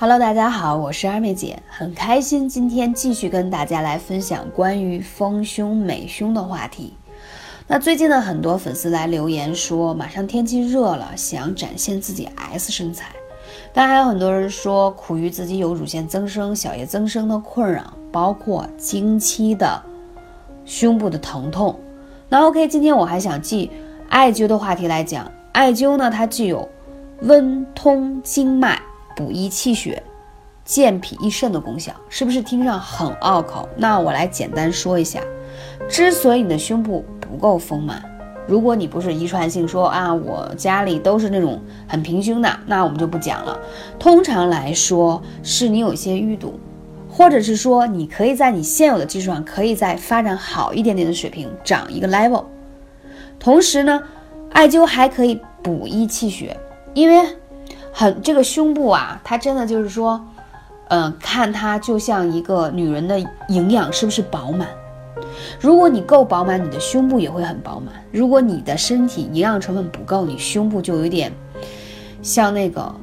Hello，大家好，我是二妹姐，很开心今天继续跟大家来分享关于丰胸美胸的话题。那最近呢，很多粉丝来留言说，马上天气热了，想展现自己 S 身材。但还有很多人说，苦于自己有乳腺增生、小叶增生的困扰，包括经期的胸部的疼痛。那 OK，今天我还想记艾灸的话题来讲，艾灸呢，它具有温通经脉。补益气血、健脾益肾的功效，是不是听上很拗口？那我来简单说一下。之所以你的胸部不够丰满，如果你不是遗传性，说啊我家里都是那种很平胸的，那我们就不讲了。通常来说，是你有一些淤堵，或者是说你可以在你现有的基础上，可以再发展好一点点的水平，涨一个 level。同时呢，艾灸还可以补益气血，因为。很这个胸部啊，它真的就是说，嗯，看它就像一个女人的营养是不是饱满？如果你够饱满，你的胸部也会很饱满；如果你的身体营养成分不够，你胸部就有点像那个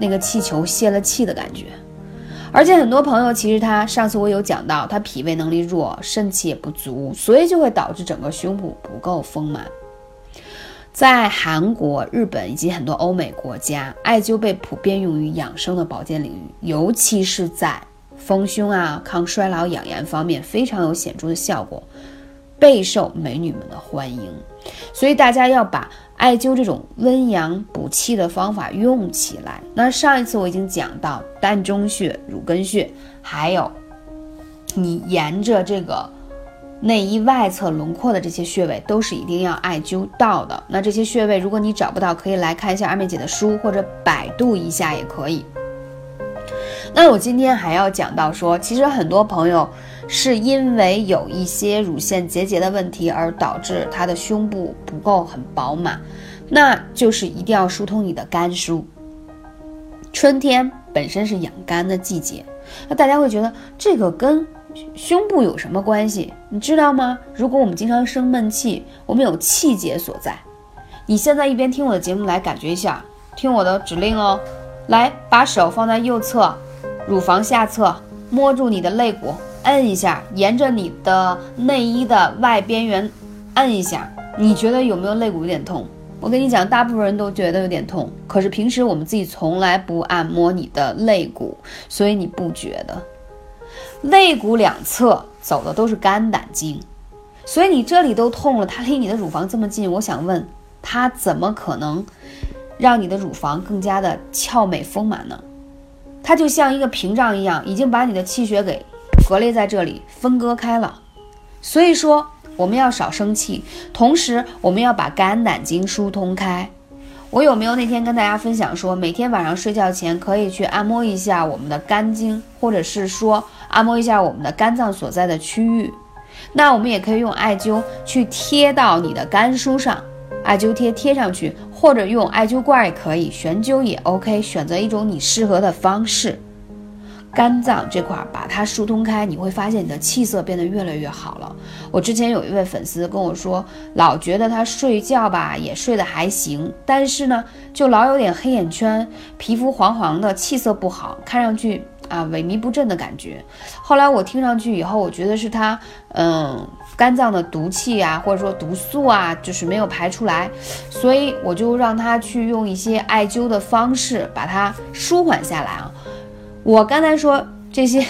那个气球泄了气的感觉。而且很多朋友其实他上次我有讲到，他脾胃能力弱，肾气也不足，所以就会导致整个胸部不够丰满。在韩国、日本以及很多欧美国家，艾灸被普遍用于养生的保健领域，尤其是在丰胸啊、抗衰老、养颜方面非常有显著的效果，备受美女们的欢迎。所以大家要把艾灸这种温阳补气的方法用起来。那上一次我已经讲到膻中穴、乳根穴，还有你沿着这个。内衣外侧轮廓的这些穴位都是一定要艾灸到的。那这些穴位，如果你找不到，可以来看一下二妹姐的书，或者百度一下也可以。那我今天还要讲到说，其实很多朋友是因为有一些乳腺结节的问题，而导致他的胸部不够很饱满，那就是一定要疏通你的肝疏。春天本身是养肝的季节，那大家会觉得这个跟。胸部有什么关系？你知道吗？如果我们经常生闷气，我们有气结所在。你现在一边听我的节目来感觉一下，听我的指令哦。来，把手放在右侧乳房下侧，摸住你的肋骨，摁一下，沿着你的内衣的外边缘摁一下。你觉得有没有肋骨有点痛？我跟你讲，大部分人都觉得有点痛，可是平时我们自己从来不按摩你的肋骨，所以你不觉得。肋骨两侧走的都是肝胆经，所以你这里都痛了，它离你的乳房这么近，我想问，它怎么可能让你的乳房更加的俏美丰满呢？它就像一个屏障一样，已经把你的气血给隔离在这里，分割开了。所以说，我们要少生气，同时我们要把肝胆经疏通开。我有没有那天跟大家分享说，每天晚上睡觉前可以去按摩一下我们的肝经，或者是说按摩一下我们的肝脏所在的区域？那我们也可以用艾灸去贴到你的肝腧上，艾灸贴贴上去，或者用艾灸罐也可以，悬灸也 OK，选择一种你适合的方式。肝脏这块把它疏通开，你会发现你的气色变得越来越好了。我之前有一位粉丝跟我说，老觉得他睡觉吧也睡得还行，但是呢就老有点黑眼圈，皮肤黄黄的，气色不好，看上去啊萎靡不振的感觉。后来我听上去以后，我觉得是他嗯肝脏的毒气啊，或者说毒素啊，就是没有排出来，所以我就让他去用一些艾灸的方式把它舒缓下来啊。我刚才说这些，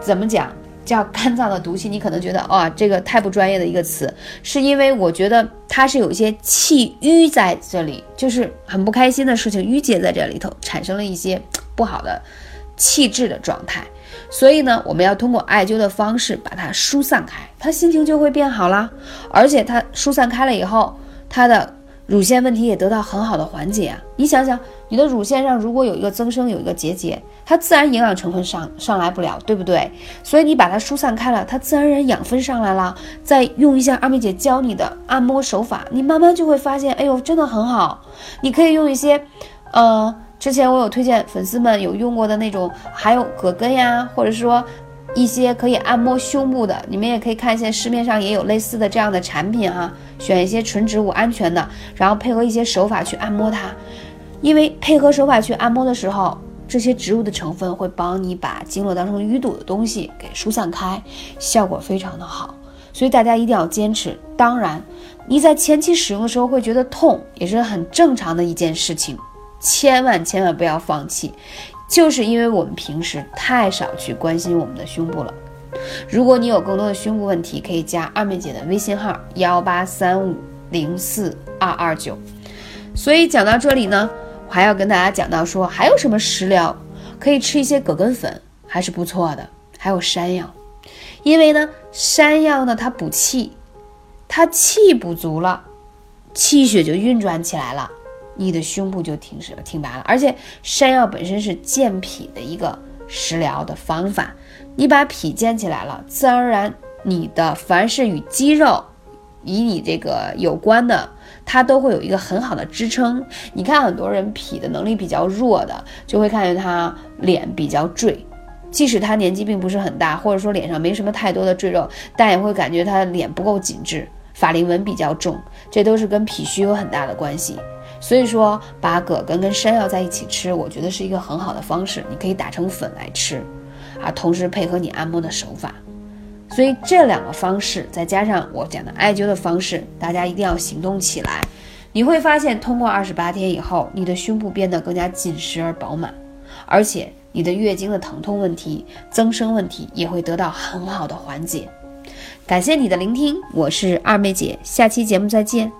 怎么讲叫肝脏的毒气？你可能觉得啊，这个太不专业的一个词，是因为我觉得它是有一些气郁在这里，就是很不开心的事情淤结在这里头，产生了一些不好的气滞的状态。所以呢，我们要通过艾灸的方式把它疏散开，他心情就会变好啦。而且它疏散开了以后，它的。乳腺问题也得到很好的缓解啊！你想想，你的乳腺上如果有一个增生，有一个结节，它自然营养成分上上来不了，对不对？所以你把它疏散开了，它自然而然养分上来了。再用一下二妹姐教你的按摩手法，你慢慢就会发现，哎呦，真的很好。你可以用一些，呃，之前我有推荐粉丝们有用过的那种，还有葛根呀，或者说。一些可以按摩胸部的，你们也可以看一下市面上也有类似的这样的产品哈，选一些纯植物安全的，然后配合一些手法去按摩它，因为配合手法去按摩的时候，这些植物的成分会帮你把经络当中淤堵的东西给疏散开，效果非常的好。所以大家一定要坚持。当然，你在前期使用的时候会觉得痛，也是很正常的一件事情。千万千万不要放弃，就是因为我们平时太少去关心我们的胸部了。如果你有更多的胸部问题，可以加二妹姐的微信号幺八三五零四二二九。所以讲到这里呢。我还要跟大家讲到说，还有什么食疗可以吃一些葛根粉，还是不错的。还有山药，因为呢，山药呢它补气，它气补足了，气血就运转起来了，你的胸部就挺实挺拔了。而且山药本身是健脾的一个食疗的方法，你把脾健起来了，自然而然你的凡是与肌肉。以你这个有关的，它都会有一个很好的支撑。你看很多人脾的能力比较弱的，就会看见他脸比较赘，即使他年纪并不是很大，或者说脸上没什么太多的赘肉，但也会感觉他脸不够紧致，法令纹比较重，这都是跟脾虚有很大的关系。所以说，把葛根跟山药在一起吃，我觉得是一个很好的方式。你可以打成粉来吃，啊，同时配合你按摩的手法。所以这两个方式，再加上我讲的艾灸的方式，大家一定要行动起来。你会发现，通过二十八天以后，你的胸部变得更加紧实而饱满，而且你的月经的疼痛问题、增生问题也会得到很好的缓解。感谢你的聆听，我是二妹姐，下期节目再见。